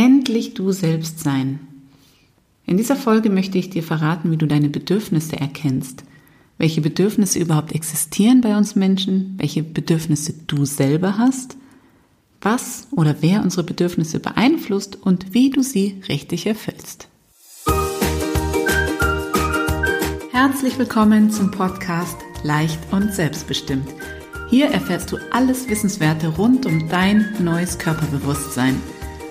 Endlich du selbst sein. In dieser Folge möchte ich dir verraten, wie du deine Bedürfnisse erkennst, welche Bedürfnisse überhaupt existieren bei uns Menschen, welche Bedürfnisse du selber hast, was oder wer unsere Bedürfnisse beeinflusst und wie du sie richtig erfüllst. Herzlich willkommen zum Podcast Leicht und Selbstbestimmt. Hier erfährst du alles Wissenswerte rund um dein neues Körperbewusstsein –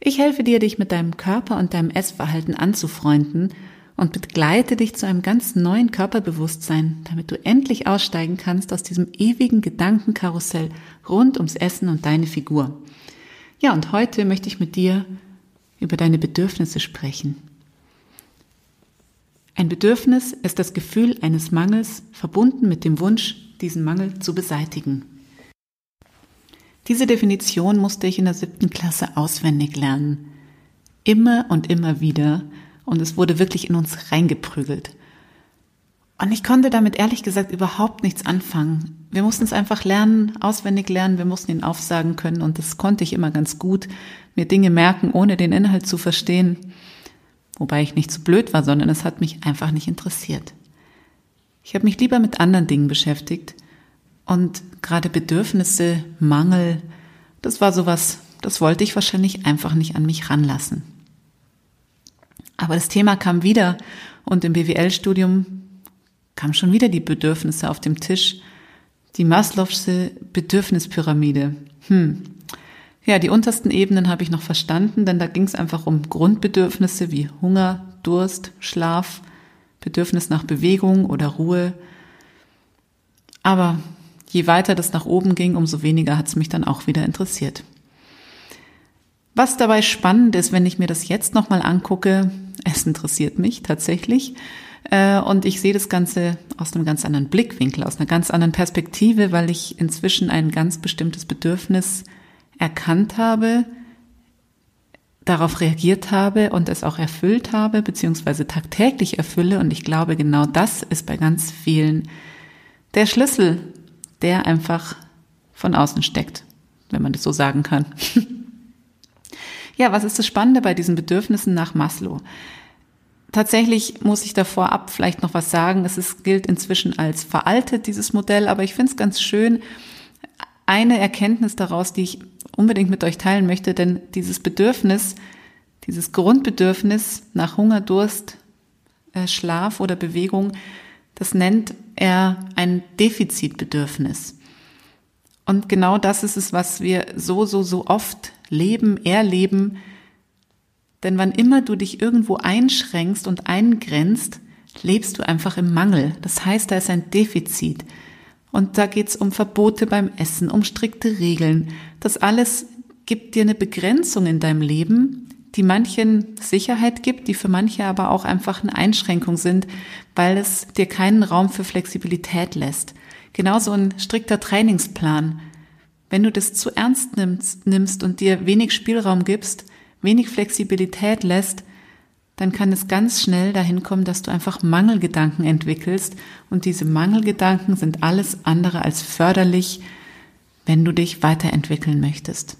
Ich helfe dir, dich mit deinem Körper und deinem Essverhalten anzufreunden und begleite dich zu einem ganz neuen Körperbewusstsein, damit du endlich aussteigen kannst aus diesem ewigen Gedankenkarussell rund ums Essen und deine Figur. Ja, und heute möchte ich mit dir über deine Bedürfnisse sprechen. Ein Bedürfnis ist das Gefühl eines Mangels verbunden mit dem Wunsch, diesen Mangel zu beseitigen. Diese Definition musste ich in der siebten Klasse auswendig lernen. Immer und immer wieder. Und es wurde wirklich in uns reingeprügelt. Und ich konnte damit ehrlich gesagt überhaupt nichts anfangen. Wir mussten es einfach lernen, auswendig lernen, wir mussten ihn aufsagen können und das konnte ich immer ganz gut, mir Dinge merken, ohne den Inhalt zu verstehen. Wobei ich nicht zu so blöd war, sondern es hat mich einfach nicht interessiert. Ich habe mich lieber mit anderen Dingen beschäftigt und gerade Bedürfnisse, Mangel, das war sowas, das wollte ich wahrscheinlich einfach nicht an mich ranlassen. Aber das Thema kam wieder und im BWL-Studium kam schon wieder die Bedürfnisse auf dem Tisch. Die Maslow'sche Bedürfnispyramide. Hm. Ja, die untersten Ebenen habe ich noch verstanden, denn da ging es einfach um Grundbedürfnisse wie Hunger, Durst, Schlaf, Bedürfnis nach Bewegung oder Ruhe. Aber je weiter das nach oben ging, umso weniger hat es mich dann auch wieder interessiert. Was dabei spannend ist, wenn ich mir das jetzt nochmal angucke, es interessiert mich tatsächlich. Äh, und ich sehe das Ganze aus einem ganz anderen Blickwinkel, aus einer ganz anderen Perspektive, weil ich inzwischen ein ganz bestimmtes Bedürfnis erkannt habe, darauf reagiert habe und es auch erfüllt habe, beziehungsweise tagtäglich erfülle. Und ich glaube, genau das ist bei ganz vielen der Schlüssel der einfach von außen steckt, wenn man das so sagen kann. ja, was ist das Spannende bei diesen Bedürfnissen nach Maslow? Tatsächlich muss ich davor ab vielleicht noch was sagen. Es ist, gilt inzwischen als veraltet, dieses Modell, aber ich finde es ganz schön. Eine Erkenntnis daraus, die ich unbedingt mit euch teilen möchte, denn dieses Bedürfnis, dieses Grundbedürfnis nach Hunger, Durst, äh, Schlaf oder Bewegung, das nennt er ein Defizitbedürfnis. Und genau das ist es, was wir so, so, so oft leben, erleben. Denn wann immer du dich irgendwo einschränkst und eingrenzt, lebst du einfach im Mangel. Das heißt, da ist ein Defizit. Und da geht's um Verbote beim Essen, um strikte Regeln. Das alles gibt dir eine Begrenzung in deinem Leben, die manchen Sicherheit gibt, die für manche aber auch einfach eine Einschränkung sind, weil es dir keinen Raum für Flexibilität lässt. Genauso ein strikter Trainingsplan. Wenn du das zu ernst nimmst, nimmst und dir wenig Spielraum gibst, wenig Flexibilität lässt, dann kann es ganz schnell dahin kommen, dass du einfach Mangelgedanken entwickelst. Und diese Mangelgedanken sind alles andere als förderlich, wenn du dich weiterentwickeln möchtest.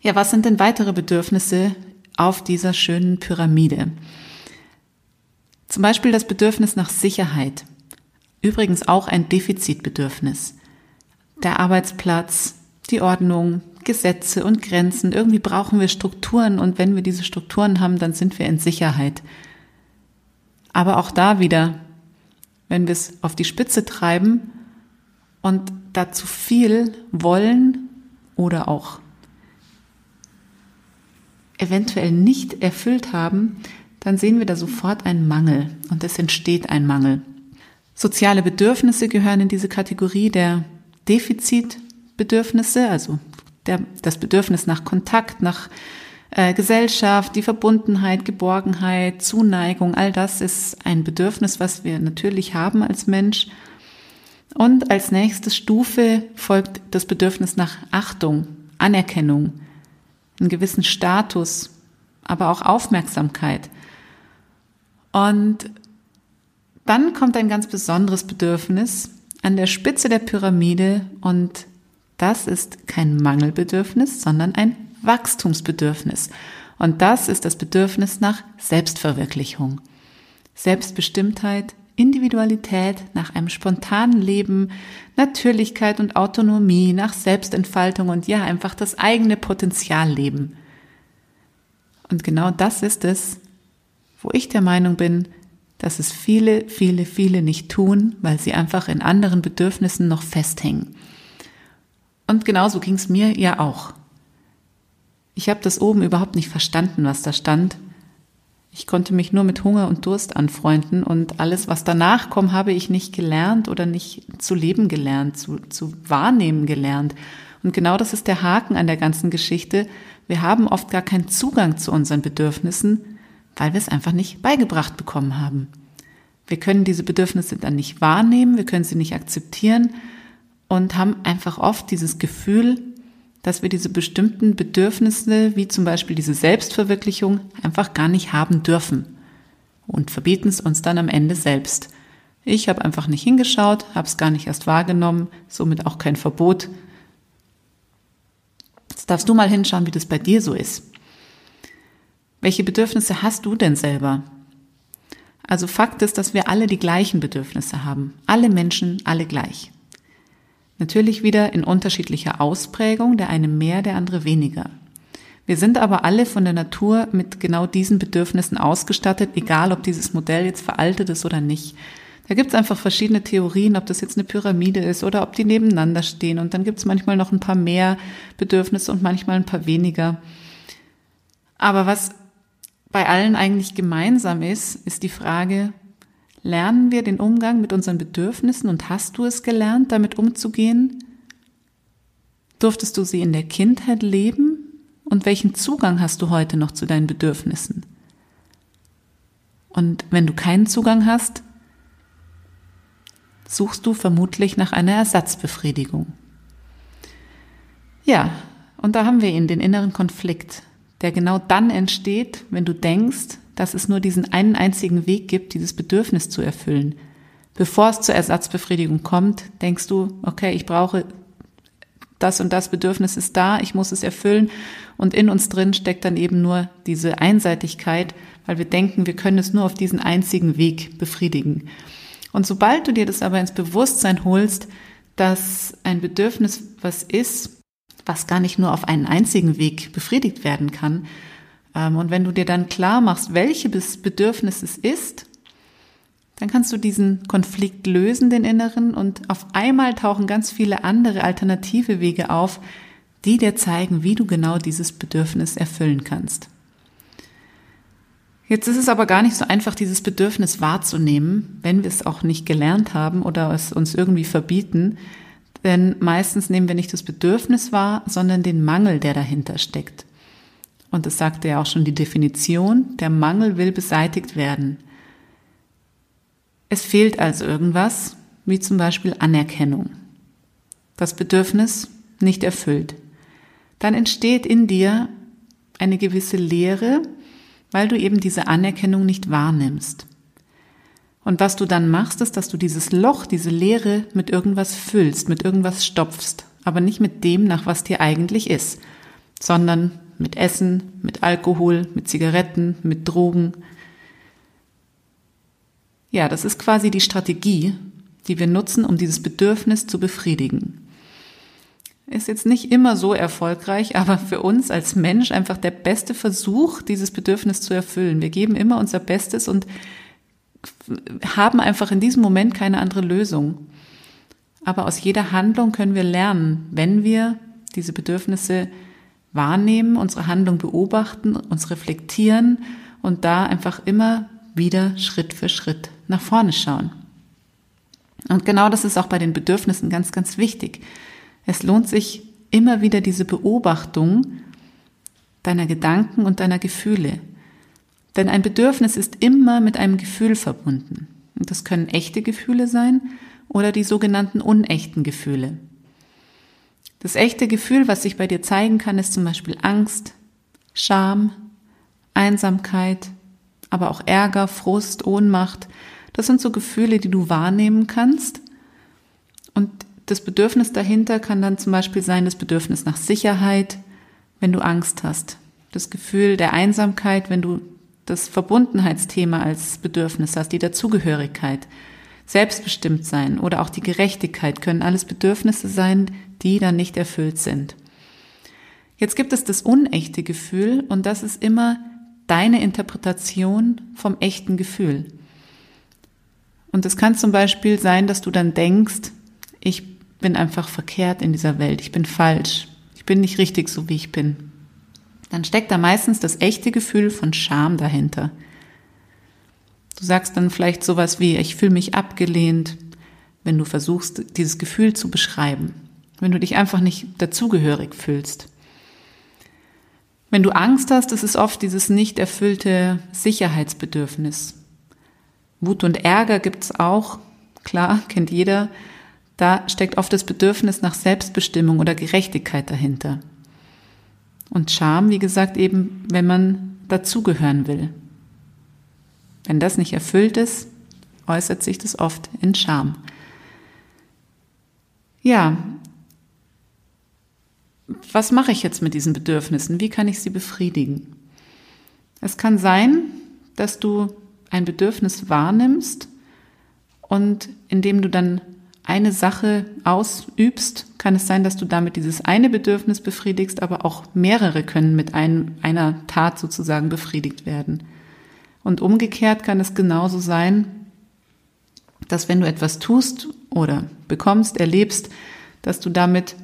Ja, was sind denn weitere Bedürfnisse auf dieser schönen Pyramide? Zum Beispiel das Bedürfnis nach Sicherheit. Übrigens auch ein Defizitbedürfnis. Der Arbeitsplatz, die Ordnung, Gesetze und Grenzen. Irgendwie brauchen wir Strukturen und wenn wir diese Strukturen haben, dann sind wir in Sicherheit. Aber auch da wieder, wenn wir es auf die Spitze treiben und da zu viel wollen oder auch eventuell nicht erfüllt haben, dann sehen wir da sofort einen Mangel und es entsteht ein Mangel. Soziale Bedürfnisse gehören in diese Kategorie der Defizitbedürfnisse, also der, das Bedürfnis nach Kontakt, nach äh, Gesellschaft, die Verbundenheit, Geborgenheit, Zuneigung, all das ist ein Bedürfnis, was wir natürlich haben als Mensch. Und als nächste Stufe folgt das Bedürfnis nach Achtung, Anerkennung, einen gewissen Status, aber auch Aufmerksamkeit. Und dann kommt ein ganz besonderes Bedürfnis an der Spitze der Pyramide und das ist kein Mangelbedürfnis, sondern ein Wachstumsbedürfnis. Und das ist das Bedürfnis nach Selbstverwirklichung. Selbstbestimmtheit, Individualität, nach einem spontanen Leben, Natürlichkeit und Autonomie, nach Selbstentfaltung und ja, einfach das eigene Potenzial leben. Und genau das ist es, wo ich der Meinung bin, dass es viele, viele, viele nicht tun, weil sie einfach in anderen Bedürfnissen noch festhängen. Und genauso ging es mir ja auch. Ich habe das oben überhaupt nicht verstanden, was da stand. Ich konnte mich nur mit Hunger und Durst anfreunden und alles, was danach kommt, habe ich nicht gelernt oder nicht zu leben gelernt, zu, zu wahrnehmen gelernt. Und genau das ist der Haken an der ganzen Geschichte. Wir haben oft gar keinen Zugang zu unseren Bedürfnissen, weil wir es einfach nicht beigebracht bekommen haben. Wir können diese Bedürfnisse dann nicht wahrnehmen, wir können sie nicht akzeptieren und haben einfach oft dieses Gefühl, dass wir diese bestimmten Bedürfnisse, wie zum Beispiel diese Selbstverwirklichung, einfach gar nicht haben dürfen und verbieten es uns dann am Ende selbst. Ich habe einfach nicht hingeschaut, habe es gar nicht erst wahrgenommen, somit auch kein Verbot. Jetzt darfst du mal hinschauen, wie das bei dir so ist. Welche Bedürfnisse hast du denn selber? Also Fakt ist, dass wir alle die gleichen Bedürfnisse haben. Alle Menschen, alle gleich. Natürlich wieder in unterschiedlicher Ausprägung, der eine mehr, der andere weniger. Wir sind aber alle von der Natur mit genau diesen Bedürfnissen ausgestattet, egal ob dieses Modell jetzt veraltet ist oder nicht. Da gibt es einfach verschiedene Theorien, ob das jetzt eine Pyramide ist oder ob die nebeneinander stehen. Und dann gibt es manchmal noch ein paar mehr Bedürfnisse und manchmal ein paar weniger. Aber was bei allen eigentlich gemeinsam ist, ist die Frage, lernen wir den Umgang mit unseren Bedürfnissen und hast du es gelernt, damit umzugehen? Durftest du sie in der Kindheit leben? Und welchen Zugang hast du heute noch zu deinen Bedürfnissen? Und wenn du keinen Zugang hast, suchst du vermutlich nach einer Ersatzbefriedigung. Ja, und da haben wir ihn, den inneren Konflikt der genau dann entsteht, wenn du denkst, dass es nur diesen einen einzigen Weg gibt, dieses Bedürfnis zu erfüllen. Bevor es zur Ersatzbefriedigung kommt, denkst du, okay, ich brauche das und das Bedürfnis ist da, ich muss es erfüllen und in uns drin steckt dann eben nur diese Einseitigkeit, weil wir denken, wir können es nur auf diesen einzigen Weg befriedigen. Und sobald du dir das aber ins Bewusstsein holst, dass ein Bedürfnis was ist, was gar nicht nur auf einen einzigen Weg befriedigt werden kann. Ähm, und wenn du dir dann klar machst, welches Bedürfnis es ist, dann kannst du diesen Konflikt lösen, den inneren, und auf einmal tauchen ganz viele andere alternative Wege auf, die dir zeigen, wie du genau dieses Bedürfnis erfüllen kannst. Jetzt ist es aber gar nicht so einfach, dieses Bedürfnis wahrzunehmen, wenn wir es auch nicht gelernt haben oder es uns irgendwie verbieten, denn meistens nehmen wir nicht das Bedürfnis wahr, sondern den Mangel, der dahinter steckt. Und das sagte ja auch schon die Definition, der Mangel will beseitigt werden. Es fehlt also irgendwas, wie zum Beispiel Anerkennung. Das Bedürfnis nicht erfüllt. Dann entsteht in dir eine gewisse Leere, weil du eben diese Anerkennung nicht wahrnimmst. Und was du dann machst, ist, dass du dieses Loch, diese Leere mit irgendwas füllst, mit irgendwas stopfst, aber nicht mit dem, nach was dir eigentlich ist, sondern mit Essen, mit Alkohol, mit Zigaretten, mit Drogen. Ja, das ist quasi die Strategie, die wir nutzen, um dieses Bedürfnis zu befriedigen. Ist jetzt nicht immer so erfolgreich, aber für uns als Mensch einfach der beste Versuch, dieses Bedürfnis zu erfüllen. Wir geben immer unser Bestes und haben einfach in diesem Moment keine andere Lösung. Aber aus jeder Handlung können wir lernen, wenn wir diese Bedürfnisse wahrnehmen, unsere Handlung beobachten, uns reflektieren und da einfach immer wieder Schritt für Schritt nach vorne schauen. Und genau das ist auch bei den Bedürfnissen ganz, ganz wichtig. Es lohnt sich immer wieder diese Beobachtung deiner Gedanken und deiner Gefühle. Denn ein Bedürfnis ist immer mit einem Gefühl verbunden. Und das können echte Gefühle sein oder die sogenannten unechten Gefühle. Das echte Gefühl, was sich bei dir zeigen kann, ist zum Beispiel Angst, Scham, Einsamkeit, aber auch Ärger, Frust, Ohnmacht. Das sind so Gefühle, die du wahrnehmen kannst. Und das Bedürfnis dahinter kann dann zum Beispiel sein, das Bedürfnis nach Sicherheit, wenn du Angst hast. Das Gefühl der Einsamkeit, wenn du das Verbundenheitsthema als Bedürfnis hast, die Dazugehörigkeit, Selbstbestimmtsein oder auch die Gerechtigkeit können alles Bedürfnisse sein, die dann nicht erfüllt sind. Jetzt gibt es das unechte Gefühl und das ist immer deine Interpretation vom echten Gefühl. Und es kann zum Beispiel sein, dass du dann denkst, ich bin einfach verkehrt in dieser Welt, ich bin falsch, ich bin nicht richtig so, wie ich bin. Dann steckt da meistens das echte Gefühl von Scham dahinter. Du sagst dann vielleicht sowas wie, ich fühle mich abgelehnt, wenn du versuchst, dieses Gefühl zu beschreiben, wenn du dich einfach nicht dazugehörig fühlst. Wenn du Angst hast, ist es oft dieses nicht erfüllte Sicherheitsbedürfnis. Wut und Ärger gibt's auch, klar, kennt jeder. Da steckt oft das Bedürfnis nach Selbstbestimmung oder Gerechtigkeit dahinter. Und Scham, wie gesagt, eben, wenn man dazugehören will. Wenn das nicht erfüllt ist, äußert sich das oft in Scham. Ja, was mache ich jetzt mit diesen Bedürfnissen? Wie kann ich sie befriedigen? Es kann sein, dass du ein Bedürfnis wahrnimmst und indem du dann eine Sache ausübst, kann es sein, dass du damit dieses eine Bedürfnis befriedigst, aber auch mehrere können mit ein, einer Tat sozusagen befriedigt werden. Und umgekehrt kann es genauso sein, dass wenn du etwas tust oder bekommst, erlebst, dass du damit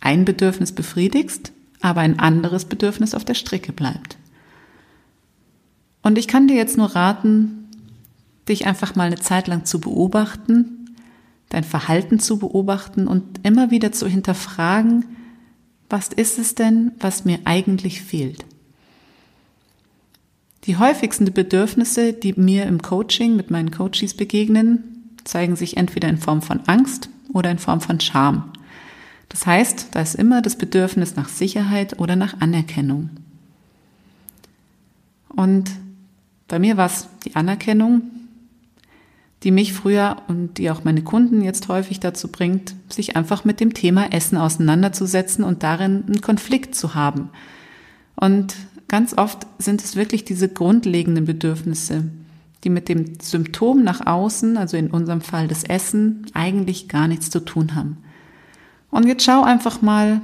ein Bedürfnis befriedigst, aber ein anderes Bedürfnis auf der Strecke bleibt. Und ich kann dir jetzt nur raten, dich einfach mal eine Zeit lang zu beobachten, dein Verhalten zu beobachten und immer wieder zu hinterfragen, was ist es denn, was mir eigentlich fehlt? Die häufigsten Bedürfnisse, die mir im Coaching mit meinen Coaches begegnen, zeigen sich entweder in Form von Angst oder in Form von Scham. Das heißt, da ist immer das Bedürfnis nach Sicherheit oder nach Anerkennung. Und bei mir war es die Anerkennung, die mich früher und die auch meine Kunden jetzt häufig dazu bringt, sich einfach mit dem Thema Essen auseinanderzusetzen und darin einen Konflikt zu haben. Und ganz oft sind es wirklich diese grundlegenden Bedürfnisse, die mit dem Symptom nach außen, also in unserem Fall das Essen, eigentlich gar nichts zu tun haben. Und jetzt schau einfach mal,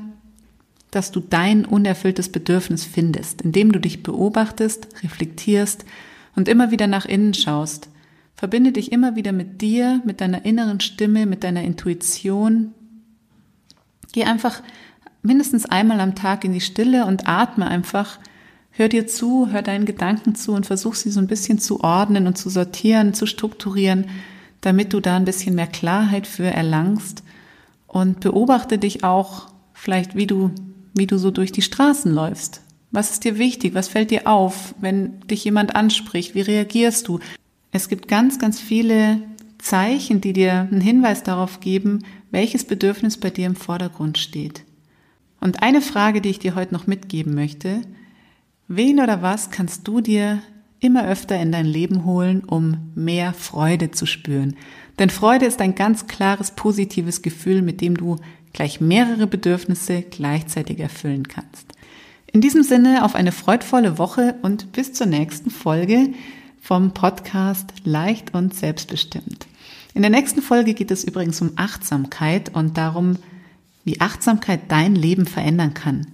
dass du dein unerfülltes Bedürfnis findest, indem du dich beobachtest, reflektierst und immer wieder nach innen schaust. Verbinde dich immer wieder mit dir, mit deiner inneren Stimme, mit deiner Intuition. Geh einfach mindestens einmal am Tag in die Stille und atme einfach. Hör dir zu, hör deinen Gedanken zu und versuch sie so ein bisschen zu ordnen und zu sortieren, zu strukturieren, damit du da ein bisschen mehr Klarheit für erlangst und beobachte dich auch vielleicht, wie du, wie du so durch die Straßen läufst. Was ist dir wichtig? Was fällt dir auf, wenn dich jemand anspricht? Wie reagierst du? Es gibt ganz, ganz viele Zeichen, die dir einen Hinweis darauf geben, welches Bedürfnis bei dir im Vordergrund steht. Und eine Frage, die ich dir heute noch mitgeben möchte, wen oder was kannst du dir immer öfter in dein Leben holen, um mehr Freude zu spüren? Denn Freude ist ein ganz klares positives Gefühl, mit dem du gleich mehrere Bedürfnisse gleichzeitig erfüllen kannst. In diesem Sinne auf eine freudvolle Woche und bis zur nächsten Folge vom Podcast Leicht und Selbstbestimmt. In der nächsten Folge geht es übrigens um Achtsamkeit und darum, wie Achtsamkeit dein Leben verändern kann.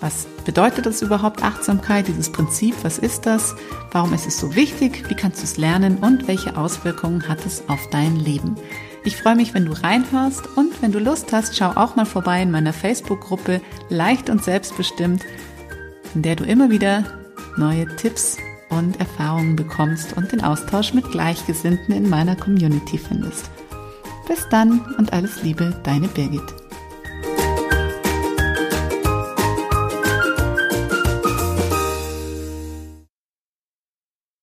Was bedeutet das überhaupt Achtsamkeit, dieses Prinzip? Was ist das? Warum ist es so wichtig? Wie kannst du es lernen? Und welche Auswirkungen hat es auf dein Leben? Ich freue mich, wenn du reinhörst und wenn du Lust hast, schau auch mal vorbei in meiner Facebook-Gruppe Leicht und Selbstbestimmt, in der du immer wieder neue Tipps und Erfahrungen bekommst und den Austausch mit Gleichgesinnten in meiner Community findest. Bis dann und alles Liebe, deine Birgit.